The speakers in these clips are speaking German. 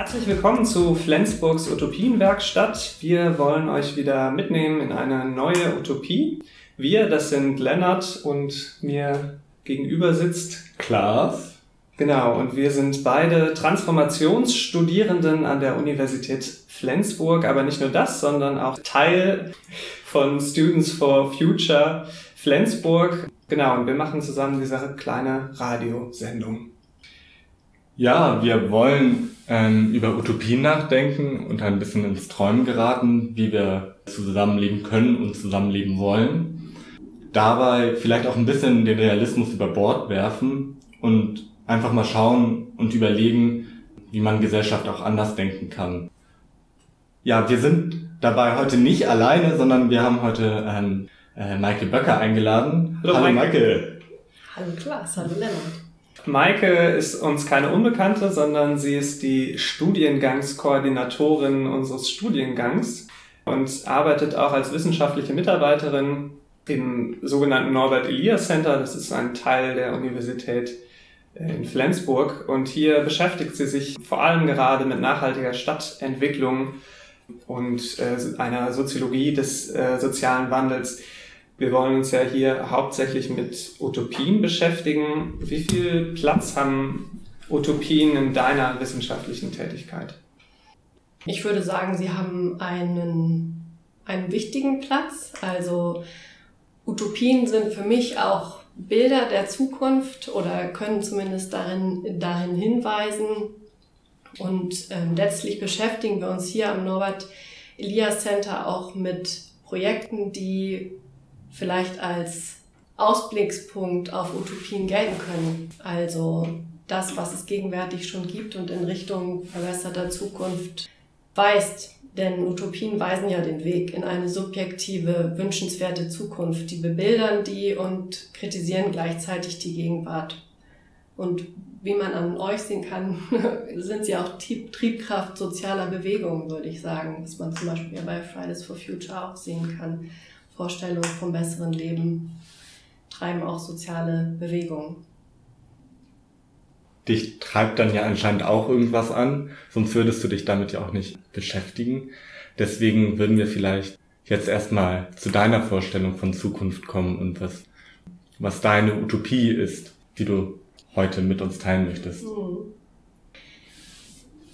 Herzlich willkommen zu Flensburgs Utopienwerkstatt. Wir wollen euch wieder mitnehmen in eine neue Utopie. Wir, das sind Lennart und mir gegenüber sitzt Klaas. Genau, und wir sind beide Transformationsstudierenden an der Universität Flensburg, aber nicht nur das, sondern auch Teil von Students for Future Flensburg. Genau, und wir machen zusammen diese kleine Radiosendung. Ja, wir wollen ähm, über Utopien nachdenken und ein bisschen ins Träumen geraten, wie wir zusammenleben können und zusammenleben wollen. Dabei vielleicht auch ein bisschen den Realismus über Bord werfen und einfach mal schauen und überlegen, wie man Gesellschaft auch anders denken kann. Ja, wir sind dabei heute nicht alleine, sondern wir haben heute ähm, äh, Michael Böcker eingeladen. Hallo, Hallo Michael. Michael. Hallo Klaas, hallo Lennart. Maike ist uns keine Unbekannte, sondern sie ist die Studiengangskoordinatorin unseres Studiengangs und arbeitet auch als wissenschaftliche Mitarbeiterin im sogenannten Norbert Elias Center. Das ist ein Teil der Universität in Flensburg. Und hier beschäftigt sie sich vor allem gerade mit nachhaltiger Stadtentwicklung und äh, einer Soziologie des äh, sozialen Wandels. Wir wollen uns ja hier hauptsächlich mit Utopien beschäftigen. Wie viel Platz haben Utopien in deiner wissenschaftlichen Tätigkeit? Ich würde sagen, sie haben einen, einen wichtigen Platz. Also Utopien sind für mich auch Bilder der Zukunft oder können zumindest darin, dahin hinweisen. Und ähm, letztlich beschäftigen wir uns hier am Norbert Elias Center auch mit Projekten, die vielleicht als Ausblickspunkt auf Utopien gelten können. Also das, was es gegenwärtig schon gibt und in Richtung verbesserter Zukunft weist. Denn Utopien weisen ja den Weg in eine subjektive, wünschenswerte Zukunft. Die bebildern die und kritisieren gleichzeitig die Gegenwart. Und wie man an euch sehen kann, sind sie auch Triebkraft sozialer Bewegungen, würde ich sagen, was man zum Beispiel bei Fridays for Future auch sehen kann. Vorstellungen vom besseren Leben treiben auch soziale Bewegungen. Dich treibt dann ja anscheinend auch irgendwas an, sonst würdest du dich damit ja auch nicht beschäftigen. Deswegen würden wir vielleicht jetzt erstmal zu deiner Vorstellung von Zukunft kommen und was, was deine Utopie ist, die du heute mit uns teilen möchtest. Hm.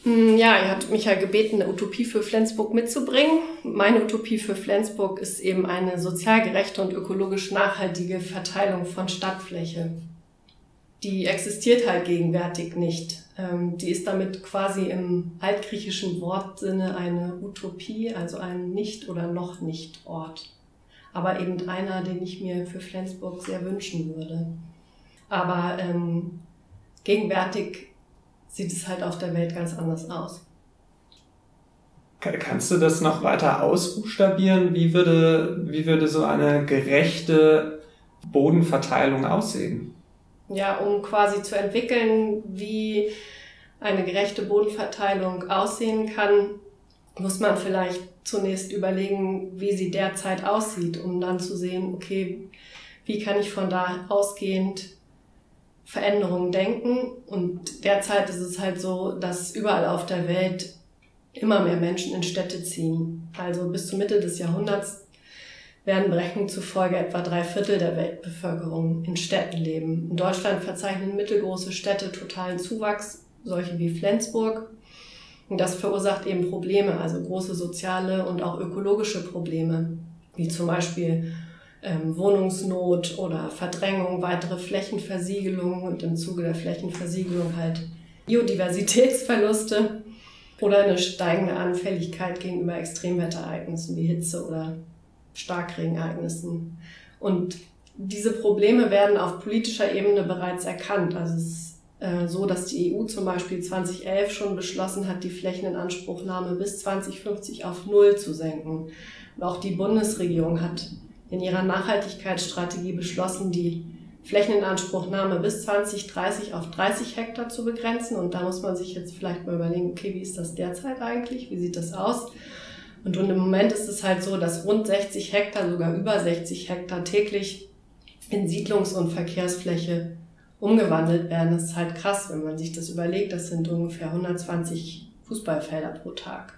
Hm, Ja, ihr habt mich ja gebeten, eine Utopie für Flensburg mitzubringen. Meine Utopie für Flensburg ist eben eine sozial gerechte und ökologisch nachhaltige Verteilung von Stadtfläche. Die existiert halt gegenwärtig nicht. Ähm, Die ist damit quasi im altgriechischen Wortsinne eine Utopie, also ein Nicht- oder noch nicht Ort. Aber eben einer, den ich mir für Flensburg sehr wünschen würde. Aber ähm, gegenwärtig sieht es halt auf der Welt ganz anders aus. Kannst du das noch weiter ausbuchstabieren? Wie würde, wie würde so eine gerechte Bodenverteilung aussehen? Ja, um quasi zu entwickeln, wie eine gerechte Bodenverteilung aussehen kann, muss man vielleicht zunächst überlegen, wie sie derzeit aussieht, um dann zu sehen, okay, wie kann ich von da ausgehend Veränderungen denken. Und derzeit ist es halt so, dass überall auf der Welt immer mehr Menschen in Städte ziehen. Also bis zur Mitte des Jahrhunderts werden Berechnungen zufolge etwa drei Viertel der Weltbevölkerung in Städten leben. In Deutschland verzeichnen mittelgroße Städte totalen Zuwachs, solche wie Flensburg. Und das verursacht eben Probleme, also große soziale und auch ökologische Probleme, wie zum Beispiel ähm, Wohnungsnot oder Verdrängung, weitere Flächenversiegelung und im Zuge der Flächenversiegelung halt Biodiversitätsverluste oder eine steigende Anfälligkeit gegenüber Extremwetterereignissen wie Hitze oder Starkregenereignissen. Und diese Probleme werden auf politischer Ebene bereits erkannt. Also es ist äh, so, dass die EU zum Beispiel 2011 schon beschlossen hat, die Flächeninanspruchnahme bis 2050 auf Null zu senken. Und auch die Bundesregierung hat in ihrer Nachhaltigkeitsstrategie beschlossen, die Flächeninanspruchnahme bis 2030 auf 30 Hektar zu begrenzen. Und da muss man sich jetzt vielleicht mal überlegen, okay, wie ist das derzeit eigentlich? Wie sieht das aus? Und, und im Moment ist es halt so, dass rund 60 Hektar, sogar über 60 Hektar täglich in Siedlungs- und Verkehrsfläche umgewandelt werden. Das ist halt krass, wenn man sich das überlegt. Das sind ungefähr 120 Fußballfelder pro Tag.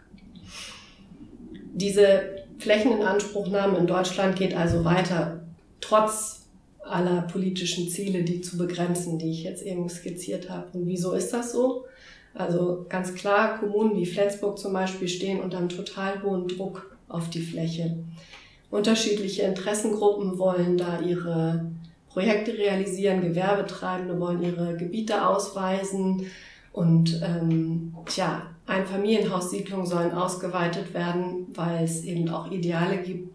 Diese Flächeninanspruchnahme in Deutschland geht also weiter, trotz aller politischen Ziele, die zu begrenzen, die ich jetzt eben skizziert habe. Und wieso ist das so? Also ganz klar, Kommunen wie Flensburg zum Beispiel stehen unter einem total hohen Druck auf die Fläche. Unterschiedliche Interessengruppen wollen da ihre Projekte realisieren, Gewerbetreibende wollen ihre Gebiete ausweisen und ähm, tja, Einfamilienhaussiedlungen sollen ausgeweitet werden, weil es eben auch Ideale gibt,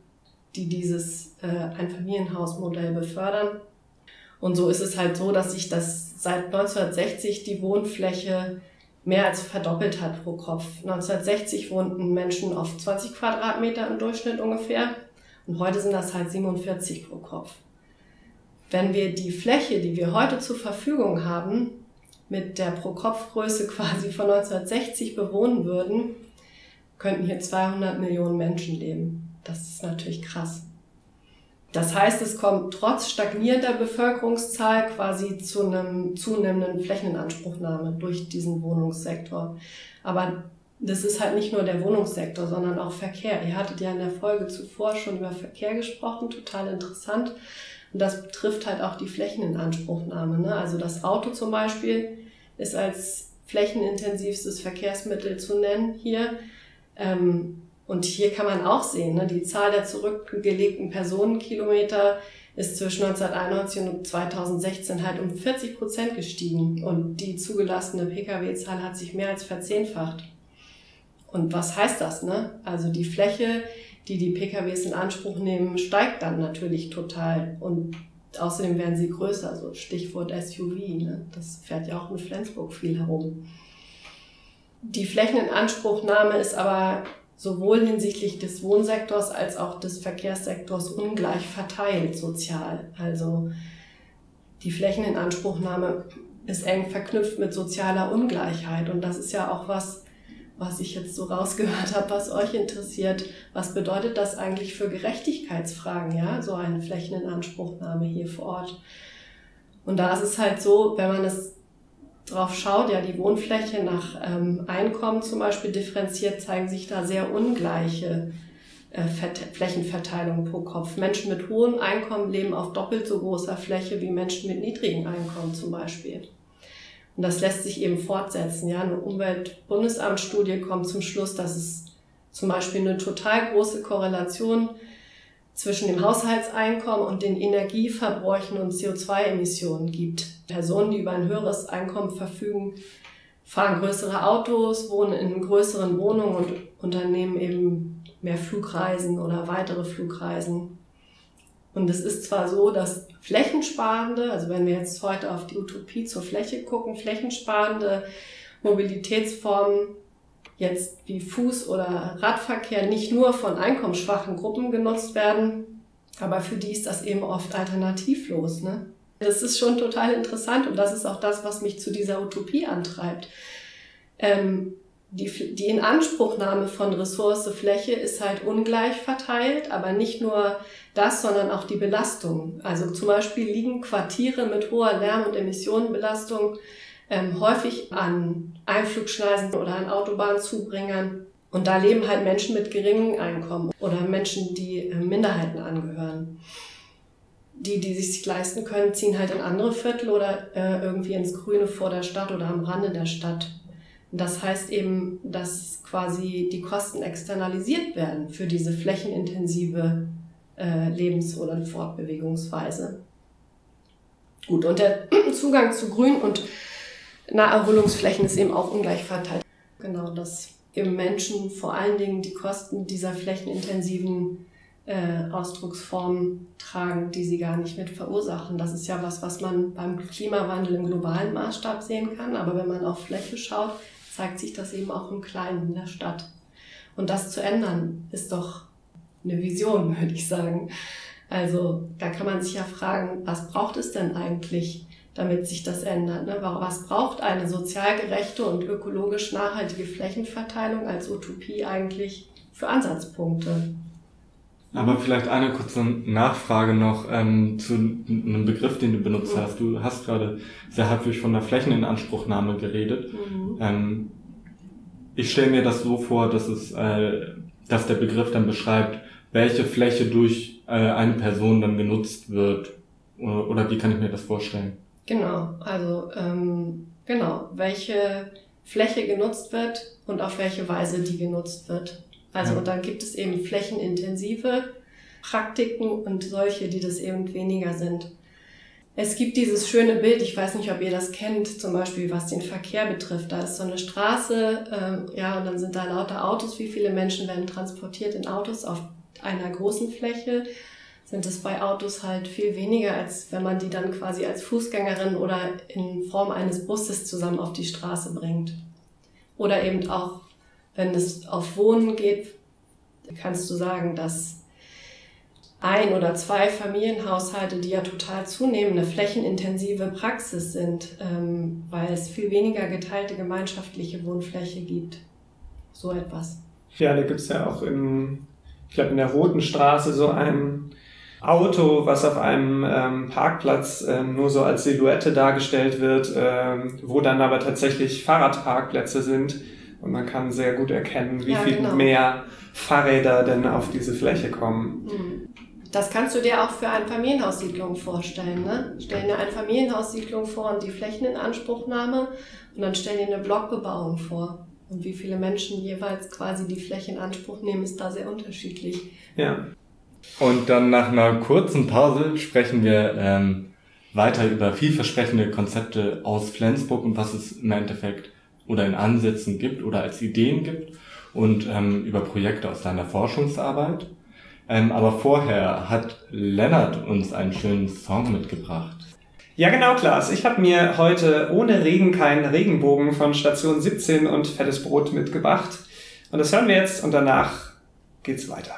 die dieses äh, Einfamilienhausmodell befördern. Und so ist es halt so, dass sich das seit 1960 die Wohnfläche mehr als verdoppelt hat pro Kopf. 1960 wohnten Menschen auf 20 Quadratmeter im Durchschnitt ungefähr und heute sind das halt 47 pro Kopf. Wenn wir die Fläche, die wir heute zur Verfügung haben, mit der Pro-Kopf-Größe quasi von 1960 bewohnen würden, könnten hier 200 Millionen Menschen leben. Das ist natürlich krass. Das heißt, es kommt trotz stagnierender Bevölkerungszahl quasi zu einem zunehmenden Flächeninanspruchnahme durch diesen Wohnungssektor. Aber das ist halt nicht nur der Wohnungssektor, sondern auch Verkehr. Ihr hattet ja in der Folge zuvor schon über Verkehr gesprochen, total interessant. Und das betrifft halt auch die Flächeninanspruchnahme. Ne? Also das Auto zum Beispiel ist als flächenintensivstes Verkehrsmittel zu nennen hier. Ähm, und hier kann man auch sehen, ne, die Zahl der zurückgelegten Personenkilometer ist zwischen 1991 und 2016 halt um 40 Prozent gestiegen und die zugelassene Pkw-Zahl hat sich mehr als verzehnfacht. Und was heißt das? Ne? Also die Fläche, die die PKWs in Anspruch nehmen, steigt dann natürlich total und außerdem werden sie größer, also Stichwort SUV. Ne? Das fährt ja auch in Flensburg viel herum. Die Flächeninanspruchnahme ist aber sowohl hinsichtlich des Wohnsektors als auch des Verkehrssektors ungleich verteilt sozial. Also die Flächeninanspruchnahme ist eng verknüpft mit sozialer Ungleichheit und das ist ja auch was, was ich jetzt so rausgehört habe, was euch interessiert. Was bedeutet das eigentlich für Gerechtigkeitsfragen, ja, so eine Flächeninanspruchnahme hier vor Ort? Und da ist es halt so, wenn man es drauf schaut, ja, die Wohnfläche nach ähm, Einkommen zum Beispiel differenziert, zeigen sich da sehr ungleiche äh, Flächenverteilung pro Kopf. Menschen mit hohem Einkommen leben auf doppelt so großer Fläche wie Menschen mit niedrigem Einkommen zum Beispiel. Und das lässt sich eben fortsetzen. Ja, eine Umweltbundesamtsstudie kommt zum Schluss, dass es zum Beispiel eine total große Korrelation zwischen dem Haushaltseinkommen und den Energieverbräuchen und CO2-Emissionen gibt. Personen, die über ein höheres Einkommen verfügen, fahren größere Autos, wohnen in größeren Wohnungen und unternehmen eben mehr Flugreisen oder weitere Flugreisen. Und es ist zwar so, dass flächensparende, also wenn wir jetzt heute auf die Utopie zur Fläche gucken, flächensparende Mobilitätsformen jetzt wie Fuß- oder Radverkehr nicht nur von einkommensschwachen Gruppen genutzt werden, aber für die ist das eben oft alternativlos. Ne? Das ist schon total interessant und das ist auch das, was mich zu dieser Utopie antreibt. Ähm, die, die Inanspruchnahme von Ressource Fläche ist halt ungleich verteilt, aber nicht nur das, sondern auch die Belastung. Also zum Beispiel liegen Quartiere mit hoher Lärm- und Emissionenbelastung ähm, häufig an Einflugschneisen oder an Autobahnzubringern. Und da leben halt Menschen mit geringem Einkommen oder Menschen, die äh, Minderheiten angehören die, die sich leisten können, ziehen halt in andere Viertel oder äh, irgendwie ins Grüne vor der Stadt oder am Rande der Stadt. Das heißt eben, dass quasi die Kosten externalisiert werden für diese flächenintensive äh, Lebens- oder Fortbewegungsweise. Gut, und der Zugang zu Grün- und Naherholungsflächen ist eben auch ungleich verteilt. Genau, dass eben Menschen vor allen Dingen die Kosten dieser flächenintensiven äh, Ausdrucksformen tragen, die sie gar nicht mit verursachen. Das ist ja was, was man beim Klimawandel im globalen Maßstab sehen kann. Aber wenn man auf Fläche schaut, zeigt sich das eben auch im Kleinen in der Stadt. Und das zu ändern, ist doch eine Vision, würde ich sagen. Also da kann man sich ja fragen, was braucht es denn eigentlich, damit sich das ändert? Ne? Was braucht eine sozial gerechte und ökologisch nachhaltige Flächenverteilung als Utopie eigentlich für Ansatzpunkte? Aber vielleicht eine kurze Nachfrage noch ähm, zu einem Begriff, den du benutzt hast. Du hast gerade sehr häufig von der Flächeninanspruchnahme geredet. Mhm. Ähm, ich stelle mir das so vor, dass es, äh, dass der Begriff dann beschreibt, welche Fläche durch äh, eine Person dann genutzt wird. Oder, oder wie kann ich mir das vorstellen? Genau, also ähm, genau, welche Fläche genutzt wird und auf welche Weise die genutzt wird. Also ja. und dann gibt es eben flächenintensive Praktiken und solche, die das eben weniger sind. Es gibt dieses schöne Bild, ich weiß nicht, ob ihr das kennt, zum Beispiel was den Verkehr betrifft. Da ist so eine Straße, ähm, ja, und dann sind da lauter Autos. Wie viele Menschen werden transportiert in Autos auf einer großen Fläche? Sind es bei Autos halt viel weniger, als wenn man die dann quasi als Fußgängerin oder in Form eines Busses zusammen auf die Straße bringt. Oder eben auch, wenn es auf Wohnen geht, kannst du sagen, dass ein oder zwei Familienhaushalte, die ja total zunehmende flächenintensive Praxis sind, ähm, weil es viel weniger geteilte gemeinschaftliche Wohnfläche gibt. So etwas. Ja, da gibt es ja auch in, ich glaube, in der Roten Straße so ein Auto, was auf einem ähm, Parkplatz ähm, nur so als Silhouette dargestellt wird, ähm, wo dann aber tatsächlich Fahrradparkplätze sind. Und man kann sehr gut erkennen, wie ja, viel genau. mehr Fahrräder denn auf diese Fläche kommen. Mhm. Das kannst du dir auch für Einfamilienhaussiedlungen vorstellen. Ne? Stell dir eine Einfamilienhaussiedlung vor und die Flächeninanspruchnahme und dann stell dir eine Blockbebauung vor. Und wie viele Menschen jeweils quasi die Fläche in Anspruch nehmen, ist da sehr unterschiedlich. Ja. Und dann nach einer kurzen Pause sprechen wir ähm, weiter über vielversprechende Konzepte aus Flensburg und was es im Endeffekt oder in Ansätzen gibt oder als Ideen gibt und ähm, über Projekte aus deiner Forschungsarbeit. Ähm, aber vorher hat Lennart uns einen schönen Song mitgebracht. Ja, genau, Klaas. Ich habe mir heute ohne Regen keinen Regenbogen von Station 17 und Fettes Brot mitgebracht. Und das hören wir jetzt und danach geht's weiter.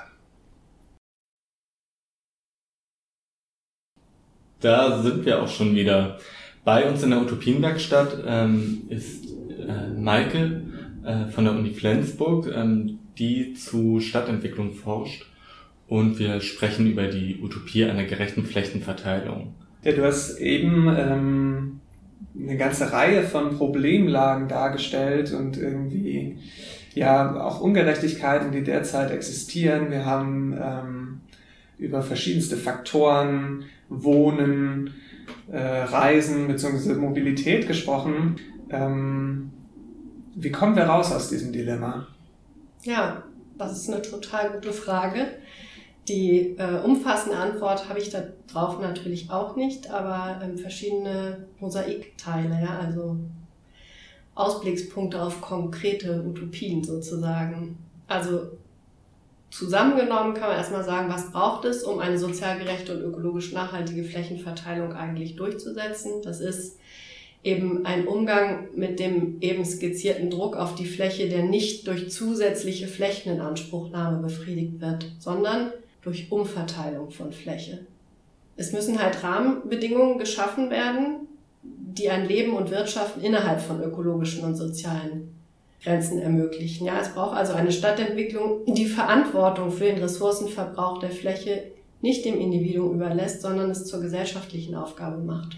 Da sind wir auch schon wieder. Bei uns in der Utopienwerkstatt ähm, ist äh, Maike äh, von der Uni Flensburg, ähm, die zu Stadtentwicklung forscht und wir sprechen über die Utopie einer gerechten Flächenverteilung. Ja, du hast eben ähm, eine ganze Reihe von Problemlagen dargestellt und irgendwie ja auch Ungerechtigkeiten, die derzeit existieren. Wir haben ähm, über verschiedenste Faktoren, Wohnen, äh, Reisen bzw. Mobilität gesprochen. Ähm, wie kommen wir raus aus diesem Dilemma? Ja, das ist eine total gute Frage. Die äh, umfassende Antwort habe ich darauf natürlich auch nicht, aber ähm, verschiedene Mosaikteile, ja, also Ausblickspunkte auf konkrete Utopien sozusagen. Also zusammengenommen kann man erstmal sagen, was braucht es, um eine sozial gerechte und ökologisch nachhaltige Flächenverteilung eigentlich durchzusetzen. Das ist eben ein Umgang mit dem eben skizzierten Druck auf die Fläche, der nicht durch zusätzliche Flächeninanspruchnahme befriedigt wird, sondern durch Umverteilung von Fläche. Es müssen halt Rahmenbedingungen geschaffen werden, die ein Leben und Wirtschaften innerhalb von ökologischen und sozialen Grenzen ermöglichen. Ja, es braucht also eine Stadtentwicklung, die Verantwortung für den Ressourcenverbrauch der Fläche nicht dem Individuum überlässt, sondern es zur gesellschaftlichen Aufgabe macht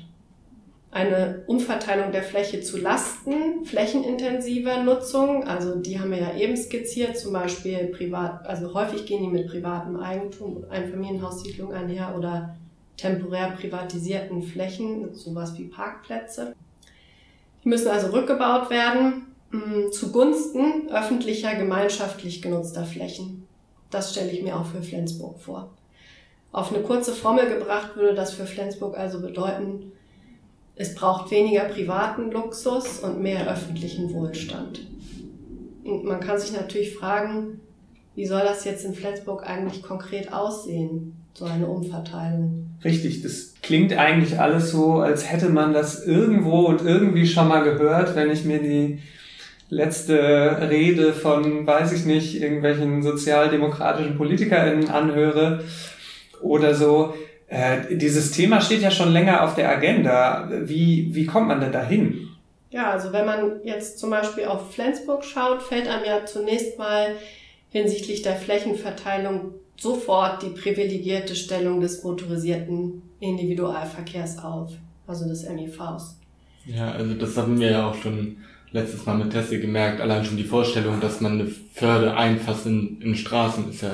eine Umverteilung der Fläche zu Lasten flächenintensiver Nutzung. Also die haben wir ja eben skizziert, zum Beispiel privat, also häufig gehen die mit privatem Eigentum, Einfamilienhaussiedlung einher oder temporär privatisierten Flächen, sowas wie Parkplätze. Die müssen also rückgebaut werden mm, zugunsten öffentlicher, gemeinschaftlich genutzter Flächen. Das stelle ich mir auch für Flensburg vor. Auf eine kurze Formel gebracht würde das für Flensburg also bedeuten, es braucht weniger privaten Luxus und mehr öffentlichen Wohlstand. Und man kann sich natürlich fragen, wie soll das jetzt in Flensburg eigentlich konkret aussehen, so eine Umverteilung? Richtig, das klingt eigentlich alles so, als hätte man das irgendwo und irgendwie schon mal gehört, wenn ich mir die letzte Rede von, weiß ich nicht, irgendwelchen sozialdemokratischen PolitikerInnen anhöre oder so. Äh, dieses Thema steht ja schon länger auf der Agenda. Wie, wie kommt man denn dahin? Ja, also wenn man jetzt zum Beispiel auf Flensburg schaut, fällt einem ja zunächst mal hinsichtlich der Flächenverteilung sofort die privilegierte Stellung des motorisierten Individualverkehrs auf, also des MIVs. Ja, also das hatten wir ja auch schon letztes Mal mit Tessie gemerkt, allein schon die Vorstellung, dass man eine Förde einfasst in, in Straßen, ist ja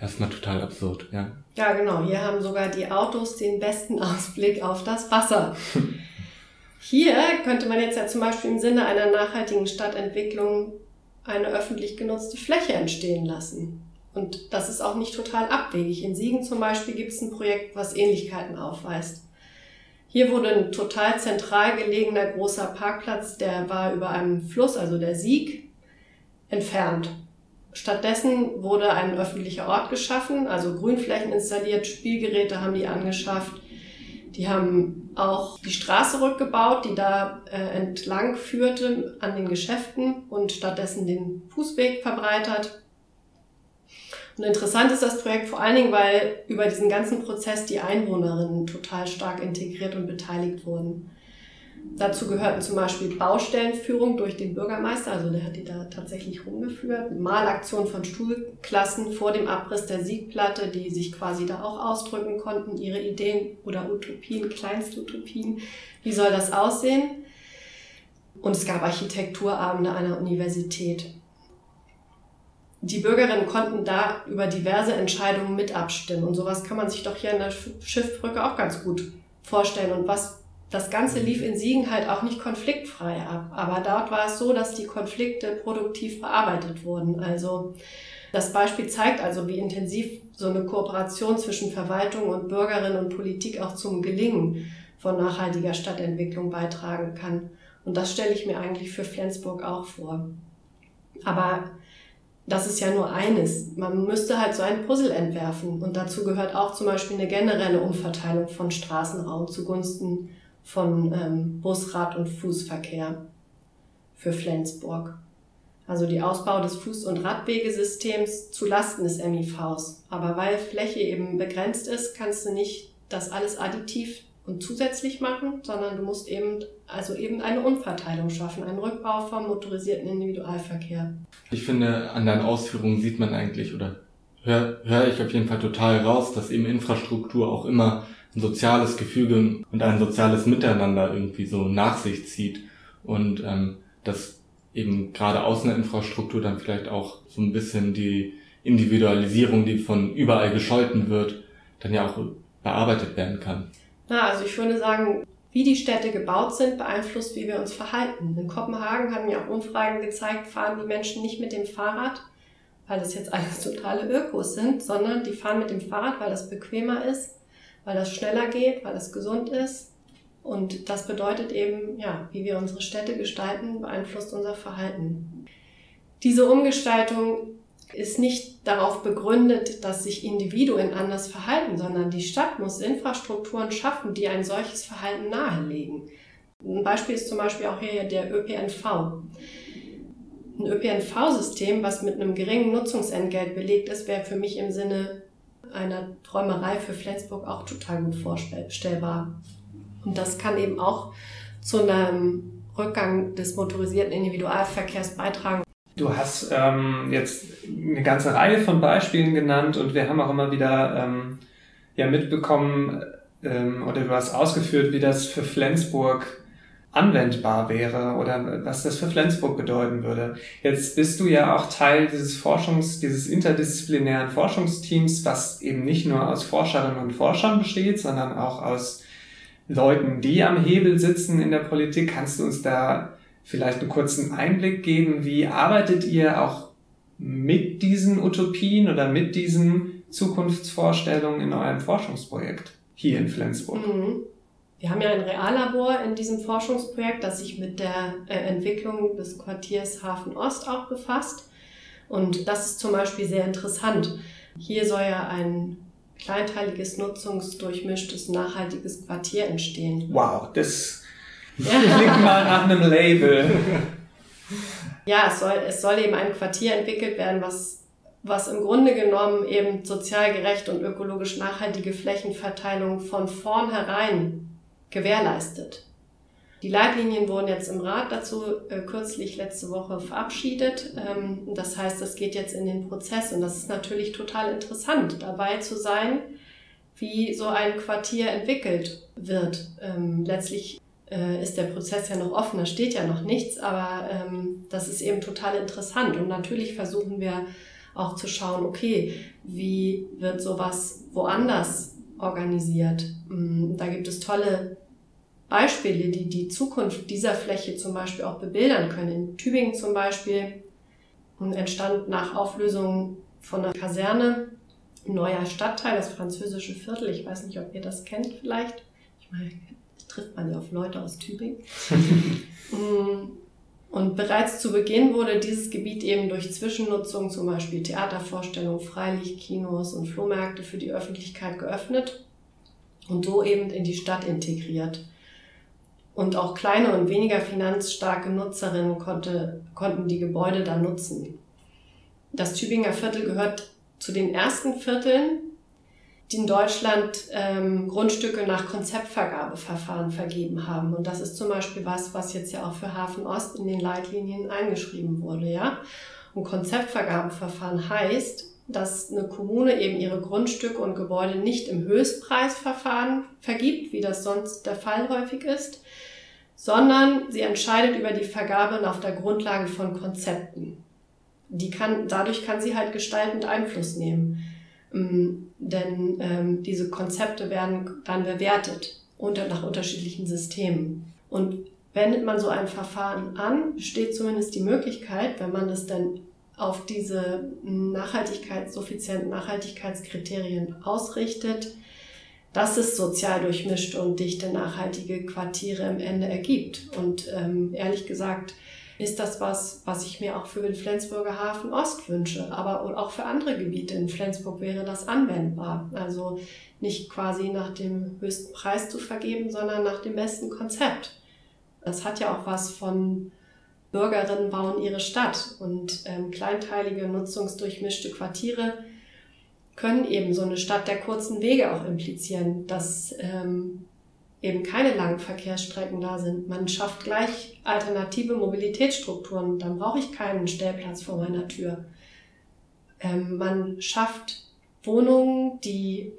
erstmal total absurd, ja. Ja, genau. Hier haben sogar die Autos den besten Ausblick auf das Wasser. Hier könnte man jetzt ja zum Beispiel im Sinne einer nachhaltigen Stadtentwicklung eine öffentlich genutzte Fläche entstehen lassen. Und das ist auch nicht total abwegig. In Siegen zum Beispiel gibt es ein Projekt, was Ähnlichkeiten aufweist. Hier wurde ein total zentral gelegener großer Parkplatz, der war über einem Fluss, also der Sieg, entfernt. Stattdessen wurde ein öffentlicher Ort geschaffen, also Grünflächen installiert, Spielgeräte haben die angeschafft. Die haben auch die Straße rückgebaut, die da äh, entlang führte an den Geschäften und stattdessen den Fußweg verbreitert. Und interessant ist das Projekt vor allen Dingen, weil über diesen ganzen Prozess die Einwohnerinnen total stark integriert und beteiligt wurden. Dazu gehörten zum Beispiel Baustellenführung durch den Bürgermeister, also der hat die da tatsächlich rumgeführt, Malaktion von Stuhlklassen vor dem Abriss der Siegplatte, die sich quasi da auch ausdrücken konnten, ihre Ideen oder Utopien, Kleinstutopien. Wie soll das aussehen? Und es gab Architekturabende an der Universität die Bürgerinnen konnten da über diverse Entscheidungen mit abstimmen. Und sowas kann man sich doch hier in der Schiffbrücke auch ganz gut vorstellen. Und was das Ganze lief in Siegen halt auch nicht konfliktfrei ab. Aber dort war es so, dass die Konflikte produktiv bearbeitet wurden. Also das Beispiel zeigt also, wie intensiv so eine Kooperation zwischen Verwaltung und Bürgerinnen und Politik auch zum Gelingen von nachhaltiger Stadtentwicklung beitragen kann. Und das stelle ich mir eigentlich für Flensburg auch vor. Aber das ist ja nur eines. Man müsste halt so ein Puzzle entwerfen. Und dazu gehört auch zum Beispiel eine generelle Umverteilung von Straßenraum zugunsten von ähm, Bus, Rad- und Fußverkehr für Flensburg. Also die Ausbau des Fuß- und Radwegesystems zu Lasten des MIVs. Aber weil Fläche eben begrenzt ist, kannst du nicht das alles additiv und zusätzlich machen, sondern du musst eben also eben eine Umverteilung schaffen, einen Rückbau vom motorisierten Individualverkehr. Ich finde, an deinen Ausführungen sieht man eigentlich oder höre hör ich auf jeden Fall total raus, dass eben Infrastruktur auch immer ein soziales Gefüge und ein soziales Miteinander irgendwie so nach sich zieht und ähm, dass eben gerade Außeninfrastruktur dann vielleicht auch so ein bisschen die Individualisierung, die von überall gescholten wird, dann ja auch bearbeitet werden kann. Na, also ich würde sagen, wie die Städte gebaut sind, beeinflusst, wie wir uns verhalten. In Kopenhagen haben ja auch Umfragen gezeigt, fahren die Menschen nicht mit dem Fahrrad, weil das jetzt alles totale Ökos sind, sondern die fahren mit dem Fahrrad, weil das bequemer ist, weil das schneller geht, weil das gesund ist. Und das bedeutet eben, ja, wie wir unsere Städte gestalten, beeinflusst unser Verhalten. Diese Umgestaltung ist nicht darauf begründet, dass sich Individuen anders verhalten, sondern die Stadt muss Infrastrukturen schaffen, die ein solches Verhalten nahelegen. Ein Beispiel ist zum Beispiel auch hier der ÖPNV. Ein ÖPNV-System, was mit einem geringen Nutzungsentgelt belegt ist, wäre für mich im Sinne einer Träumerei für Flensburg auch total gut vorstellbar. Und das kann eben auch zu einem Rückgang des motorisierten Individualverkehrs beitragen. Du hast ähm, jetzt eine ganze Reihe von Beispielen genannt und wir haben auch immer wieder ähm, ja mitbekommen ähm, oder du hast ausgeführt, wie das für Flensburg anwendbar wäre oder was das für Flensburg bedeuten würde. Jetzt bist du ja auch Teil dieses Forschungs, dieses interdisziplinären Forschungsteams, was eben nicht nur aus Forscherinnen und Forschern besteht, sondern auch aus Leuten, die am Hebel sitzen in der Politik. Kannst du uns da vielleicht einen kurzen Einblick geben, wie arbeitet ihr auch mit diesen Utopien oder mit diesen Zukunftsvorstellungen in eurem Forschungsprojekt hier in Flensburg? Mhm. Wir haben ja ein Reallabor in diesem Forschungsprojekt, das sich mit der äh, Entwicklung des Quartiers Hafen Ost auch befasst. Und das ist zum Beispiel sehr interessant. Hier soll ja ein kleinteiliges, nutzungsdurchmischtes, nachhaltiges Quartier entstehen. Wow, das Klingt mal nach einem Label. Ja, es soll, es soll eben ein Quartier entwickelt werden, was, was im Grunde genommen eben sozial gerecht und ökologisch nachhaltige Flächenverteilung von vornherein gewährleistet. Die Leitlinien wurden jetzt im Rat dazu äh, kürzlich letzte Woche verabschiedet. Ähm, das heißt, das geht jetzt in den Prozess und das ist natürlich total interessant, dabei zu sein, wie so ein Quartier entwickelt wird. Ähm, letztlich äh, ist der Prozess ja noch offen, da steht ja noch nichts, aber ähm, das ist eben total interessant. Und natürlich versuchen wir auch zu schauen, okay, wie wird sowas woanders organisiert? Mm, da gibt es tolle Beispiele, die die Zukunft dieser Fläche zum Beispiel auch bebildern können. In Tübingen zum Beispiel entstand nach Auflösung von einer Kaserne ein neuer Stadtteil, das französische Viertel. Ich weiß nicht, ob ihr das kennt vielleicht. Ich meine, trifft man ja auf Leute aus Tübingen. Und bereits zu Beginn wurde dieses Gebiet eben durch Zwischennutzung, zum Beispiel Theatervorstellungen, Freilichtkinos und Flohmärkte für die Öffentlichkeit geöffnet und so eben in die Stadt integriert. Und auch kleine und weniger finanzstarke Nutzerinnen konnte, konnten die Gebäude dann nutzen. Das Tübinger Viertel gehört zu den ersten Vierteln, die in Deutschland ähm, Grundstücke nach Konzeptvergabeverfahren vergeben haben. Und das ist zum Beispiel was, was jetzt ja auch für Hafen Ost in den Leitlinien eingeschrieben wurde, ja. Und Konzeptvergabeverfahren heißt, dass eine Kommune eben ihre Grundstücke und Gebäude nicht im Höchstpreisverfahren vergibt, wie das sonst der Fall häufig ist, sondern sie entscheidet über die Vergabe auf der Grundlage von Konzepten. Die kann, dadurch kann sie halt gestaltend Einfluss nehmen. Denn ähm, diese Konzepte werden dann bewertet unter, nach unterschiedlichen Systemen. Und wendet man so ein Verfahren an, besteht zumindest die Möglichkeit, wenn man es dann auf diese Nachhaltigkeits, suffizienten Nachhaltigkeitskriterien ausrichtet, dass es sozial durchmischte und dichte nachhaltige Quartiere im Ende ergibt. Und ähm, ehrlich gesagt, ist das was, was ich mir auch für den Flensburger Hafen Ost wünsche. Aber auch für andere Gebiete in Flensburg wäre das anwendbar. Also nicht quasi nach dem höchsten Preis zu vergeben, sondern nach dem besten Konzept. Das hat ja auch was von Bürgerinnen bauen ihre Stadt und ähm, kleinteilige, nutzungsdurchmischte Quartiere können eben so eine Stadt der kurzen Wege auch implizieren, dass ähm, eben keine langen Verkehrsstrecken da sind. Man schafft gleich alternative Mobilitätsstrukturen. Dann brauche ich keinen Stellplatz vor meiner Tür. Ähm, man schafft Wohnungen, die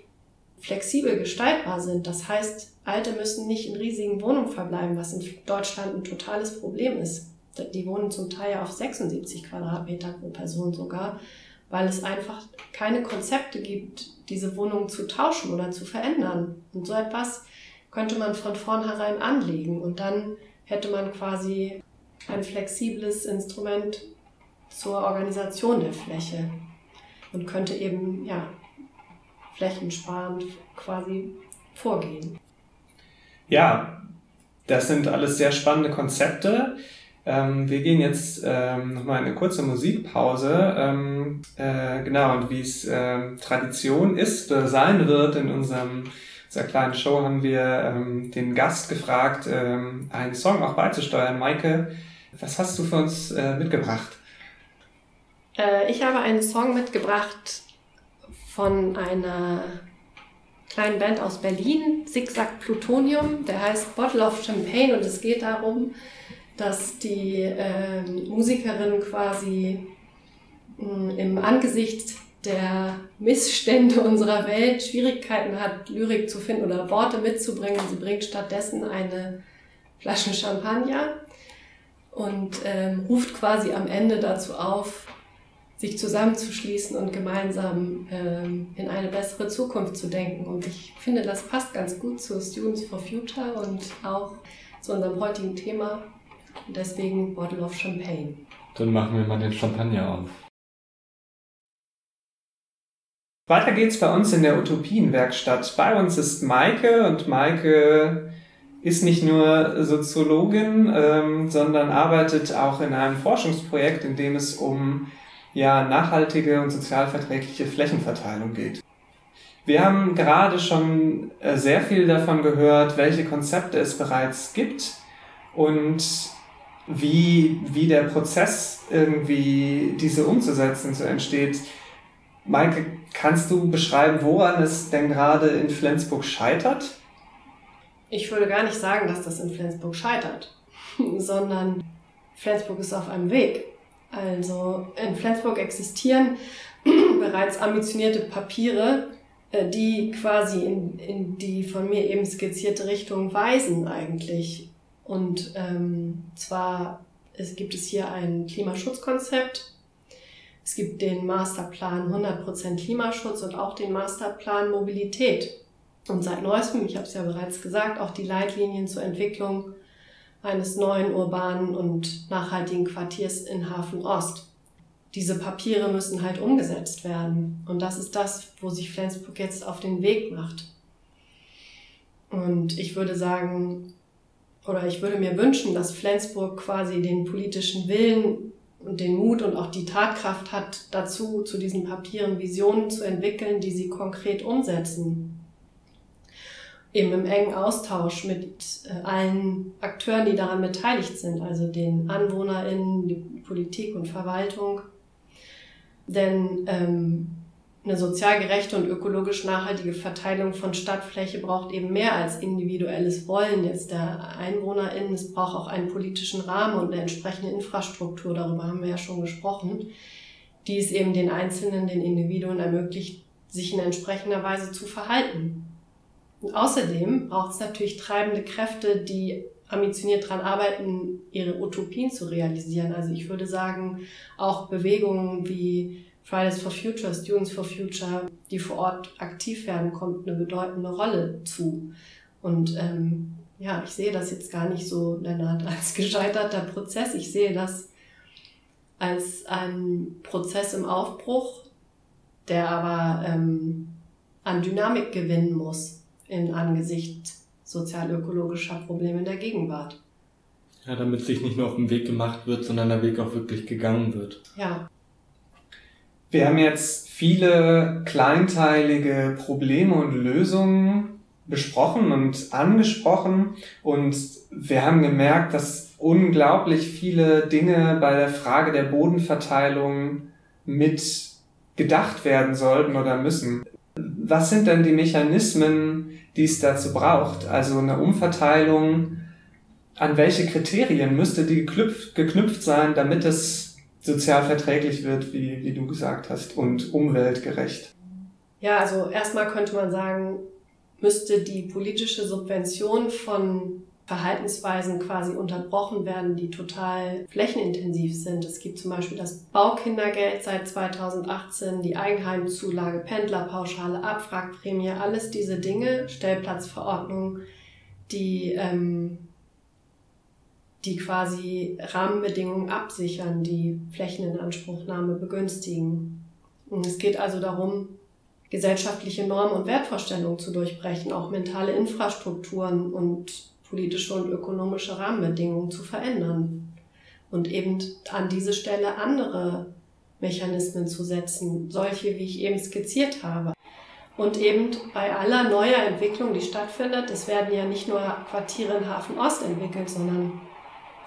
flexibel gestaltbar sind. Das heißt, Alte müssen nicht in riesigen Wohnungen verbleiben, was in Deutschland ein totales Problem ist. Die wohnen zum Teil auf 76 Quadratmeter pro Person sogar, weil es einfach keine Konzepte gibt, diese Wohnungen zu tauschen oder zu verändern. Und so etwas könnte man von vornherein anlegen und dann hätte man quasi ein flexibles Instrument zur Organisation der Fläche und könnte eben ja flächensparend quasi vorgehen. Ja, das sind alles sehr spannende Konzepte. Ähm, wir gehen jetzt ähm, nochmal eine kurze Musikpause. Ähm, äh, genau, und wie es äh, Tradition ist sein wird in unserem dieser kleinen Show haben wir ähm, den Gast gefragt, ähm, einen Song auch beizusteuern. Maike, was hast du für uns äh, mitgebracht? Äh, ich habe einen Song mitgebracht von einer kleinen Band aus Berlin, Zigzag Plutonium. Der heißt Bottle of Champagne und es geht darum, dass die äh, Musikerin quasi mh, mm, im Angesicht der Missstände unserer Welt Schwierigkeiten hat, Lyrik zu finden oder Worte mitzubringen. Sie bringt stattdessen eine Flasche Champagner und ähm, ruft quasi am Ende dazu auf, sich zusammenzuschließen und gemeinsam ähm, in eine bessere Zukunft zu denken. Und ich finde, das passt ganz gut zu Students for Future und auch zu unserem heutigen Thema. Und deswegen Bottle of Champagne. Dann machen wir mal den Champagner auf. Weiter geht's bei uns in der Utopienwerkstatt. Bei uns ist Maike und Maike ist nicht nur Soziologin, ähm, sondern arbeitet auch in einem Forschungsprojekt, in dem es um ja, nachhaltige und sozialverträgliche Flächenverteilung geht. Wir haben gerade schon äh, sehr viel davon gehört, welche Konzepte es bereits gibt und wie, wie der Prozess irgendwie diese umzusetzen so entsteht. Maike, kannst du beschreiben, woran es denn gerade in Flensburg scheitert? Ich würde gar nicht sagen, dass das in Flensburg scheitert, sondern Flensburg ist auf einem Weg. Also in Flensburg existieren bereits ambitionierte Papiere, äh, die quasi in, in die von mir eben skizzierte Richtung weisen eigentlich. Und ähm, zwar es gibt es hier ein Klimaschutzkonzept. Es gibt den Masterplan 100% Klimaschutz und auch den Masterplan Mobilität. Und seit neuestem, ich habe es ja bereits gesagt, auch die Leitlinien zur Entwicklung eines neuen urbanen und nachhaltigen Quartiers in Hafen Ost. Diese Papiere müssen halt umgesetzt werden. Und das ist das, wo sich Flensburg jetzt auf den Weg macht. Und ich würde sagen, oder ich würde mir wünschen, dass Flensburg quasi den politischen Willen und den Mut und auch die Tatkraft hat, dazu zu diesen Papieren Visionen zu entwickeln, die sie konkret umsetzen. Eben im engen Austausch mit äh, allen Akteuren, die daran beteiligt sind, also den AnwohnerInnen, die Politik und Verwaltung. Denn ähm, eine sozial gerechte und ökologisch nachhaltige Verteilung von Stadtfläche braucht eben mehr als individuelles Wollen jetzt der EinwohnerInnen. Es braucht auch einen politischen Rahmen und eine entsprechende Infrastruktur, darüber haben wir ja schon gesprochen, die es eben den Einzelnen, den Individuen ermöglicht, sich in entsprechender Weise zu verhalten. Und außerdem braucht es natürlich treibende Kräfte, die ambitioniert daran arbeiten, ihre Utopien zu realisieren. Also ich würde sagen, auch Bewegungen wie Fridays for Future, Students for Future, die vor Ort aktiv werden, kommt eine bedeutende Rolle zu. Und ähm, ja, ich sehe das jetzt gar nicht so, Lennart, als gescheiterter Prozess. Ich sehe das als einen Prozess im Aufbruch, der aber ähm, an Dynamik gewinnen muss in Angesicht sozial-ökologischer Probleme in der Gegenwart. Ja, damit sich nicht nur auf den Weg gemacht wird, sondern der Weg auch wirklich gegangen wird. Ja, wir haben jetzt viele kleinteilige Probleme und Lösungen besprochen und angesprochen und wir haben gemerkt, dass unglaublich viele Dinge bei der Frage der Bodenverteilung mit gedacht werden sollten oder müssen. Was sind denn die Mechanismen, die es dazu braucht? Also eine Umverteilung, an welche Kriterien müsste die geknüpft, geknüpft sein, damit es sozial verträglich wird, wie, wie du gesagt hast, und umweltgerecht? Ja, also erstmal könnte man sagen, müsste die politische Subvention von Verhaltensweisen quasi unterbrochen werden, die total flächenintensiv sind. Es gibt zum Beispiel das Baukindergeld seit 2018, die Eigenheimzulage, Pendlerpauschale, Abwrackprämie, alles diese Dinge, Stellplatzverordnung, die ähm, die quasi Rahmenbedingungen absichern, die Flächeninanspruchnahme begünstigen. Und es geht also darum, gesellschaftliche Normen und Wertvorstellungen zu durchbrechen, auch mentale Infrastrukturen und politische und ökonomische Rahmenbedingungen zu verändern und eben an diese Stelle andere Mechanismen zu setzen, solche, wie ich eben skizziert habe. Und eben bei aller neuer Entwicklung, die stattfindet, es werden ja nicht nur Quartiere in Hafen Ost entwickelt, sondern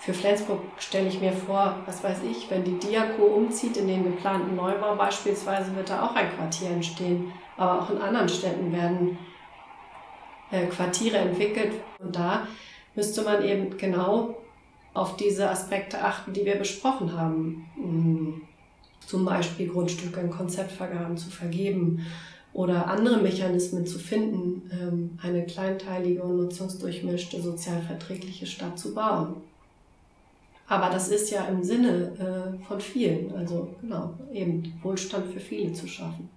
für Flensburg stelle ich mir vor, was weiß ich, wenn die Diako umzieht in den geplanten Neubau beispielsweise, wird da auch ein Quartier entstehen. Aber auch in anderen Städten werden äh, Quartiere entwickelt. Und da müsste man eben genau auf diese Aspekte achten, die wir besprochen haben. Hm, zum Beispiel Grundstücke in Konzeptvergaben zu vergeben oder andere Mechanismen zu finden, ähm, eine kleinteilige und nutzungsdurchmischte, sozial verträgliche Stadt zu bauen. Aber das ist ja im Sinne äh, von vielen, also genau, eben Wohlstand für viele zu schaffen.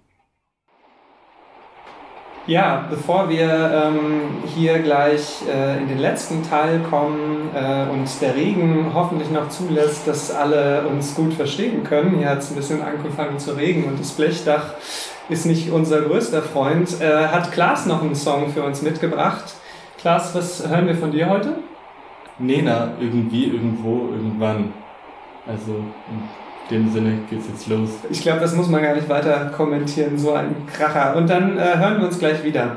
Ja, bevor wir ähm, hier gleich äh, in den letzten Teil kommen äh, und der Regen hoffentlich noch zulässt, dass alle uns gut verstehen können. Hier hat es ein bisschen angefangen zu regnen und das Blechdach ist nicht unser größter Freund. Äh, hat Klaas noch einen Song für uns mitgebracht? Klaas, was hören wir von dir heute? Nena irgendwie, irgendwo, irgendwann. Also in dem Sinne geht's jetzt los. Ich glaube, das muss man gar nicht weiter kommentieren, so ein Kracher. Und dann äh, hören wir uns gleich wieder.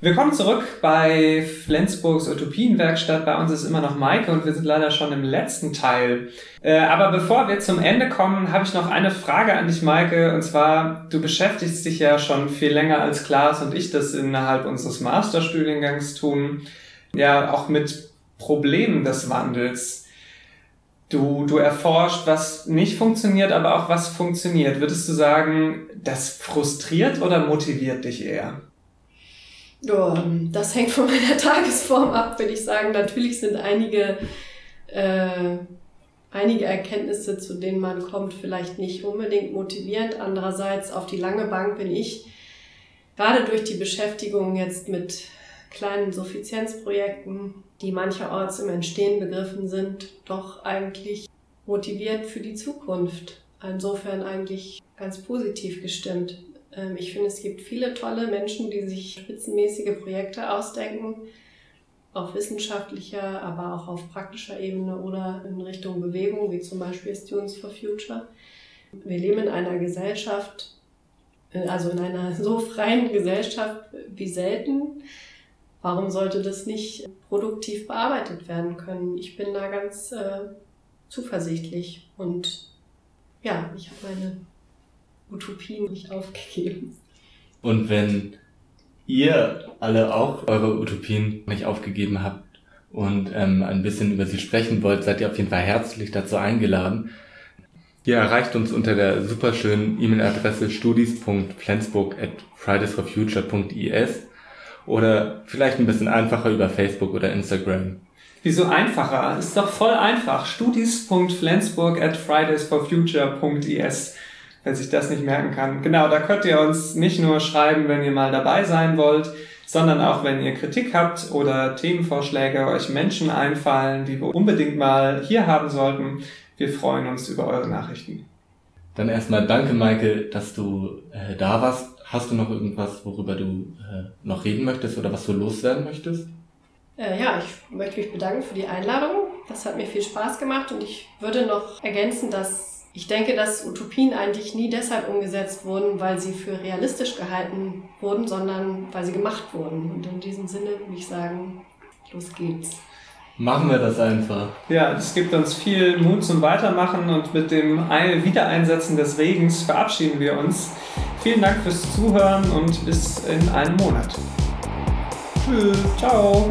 Willkommen zurück bei Flensburgs Utopienwerkstatt. Bei uns ist immer noch Maike und wir sind leider schon im letzten Teil. Äh, aber bevor wir zum Ende kommen, habe ich noch eine Frage an dich, Maike. Und zwar, du beschäftigst dich ja schon viel länger als Klaas und ich das innerhalb unseres Masterstudiengangs tun. Ja, auch mit Problemen des Wandels. Du, du erforscht, was nicht funktioniert, aber auch was funktioniert. Würdest du sagen, das frustriert oder motiviert dich eher? Ja, das hängt von meiner Tagesform ab, würde ich sagen. Natürlich sind einige, äh, einige Erkenntnisse, zu denen man kommt, vielleicht nicht unbedingt motivierend. Andererseits auf die lange Bank bin ich gerade durch die Beschäftigung jetzt mit kleinen Suffizienzprojekten, die mancherorts im Entstehen begriffen sind, doch eigentlich motiviert für die Zukunft. Insofern eigentlich ganz positiv gestimmt. Ähm, ich finde, es gibt viele tolle Menschen, die sich spitzenmäßige Projekte ausdenken, auf wissenschaftlicher, aber auch auf praktischer Ebene oder in Richtung Bewegung, wie zum Beispiel Students for Future. Wir leben in einer Gesellschaft, äh, also in einer so freien Gesellschaft wie selten. Warum sollte das nicht produktiv bearbeitet werden können? Ich bin da ganz äh, zuversichtlich und ja, ich habe meine Utopien nicht aufgegeben. Und wenn ihr alle auch eure Utopien nicht aufgegeben habt und ähm, ein bisschen über sie sprechen wollt, seid ihr auf jeden Fall herzlich dazu eingeladen. Ihr erreicht uns unter der superschönen E-Mail-Adresse studis.flensburg at fridaysforfuture.is oder vielleicht ein bisschen einfacher über Facebook oder Instagram. Wieso einfacher? Ist doch voll einfach. at fridaysforfuture.is wer sich das nicht merken kann. Genau, da könnt ihr uns nicht nur schreiben, wenn ihr mal dabei sein wollt, sondern auch wenn ihr Kritik habt oder Themenvorschläge, euch Menschen einfallen, die wir unbedingt mal hier haben sollten. Wir freuen uns über eure Nachrichten. Dann erstmal danke, Michael, dass du äh, da warst. Hast du noch irgendwas, worüber du äh, noch reden möchtest oder was du loswerden möchtest? Äh, ja, ich möchte mich bedanken für die Einladung. Das hat mir viel Spaß gemacht und ich würde noch ergänzen, dass ich denke, dass Utopien eigentlich nie deshalb umgesetzt wurden, weil sie für realistisch gehalten wurden, sondern weil sie gemacht wurden. Und in diesem Sinne würde ich sagen, los geht's. Machen wir das einfach. Ja, es gibt uns viel Mut zum Weitermachen und mit dem Wiedereinsetzen des Regens verabschieden wir uns. Vielen Dank fürs Zuhören und bis in einem Monat. Tschüss, ciao.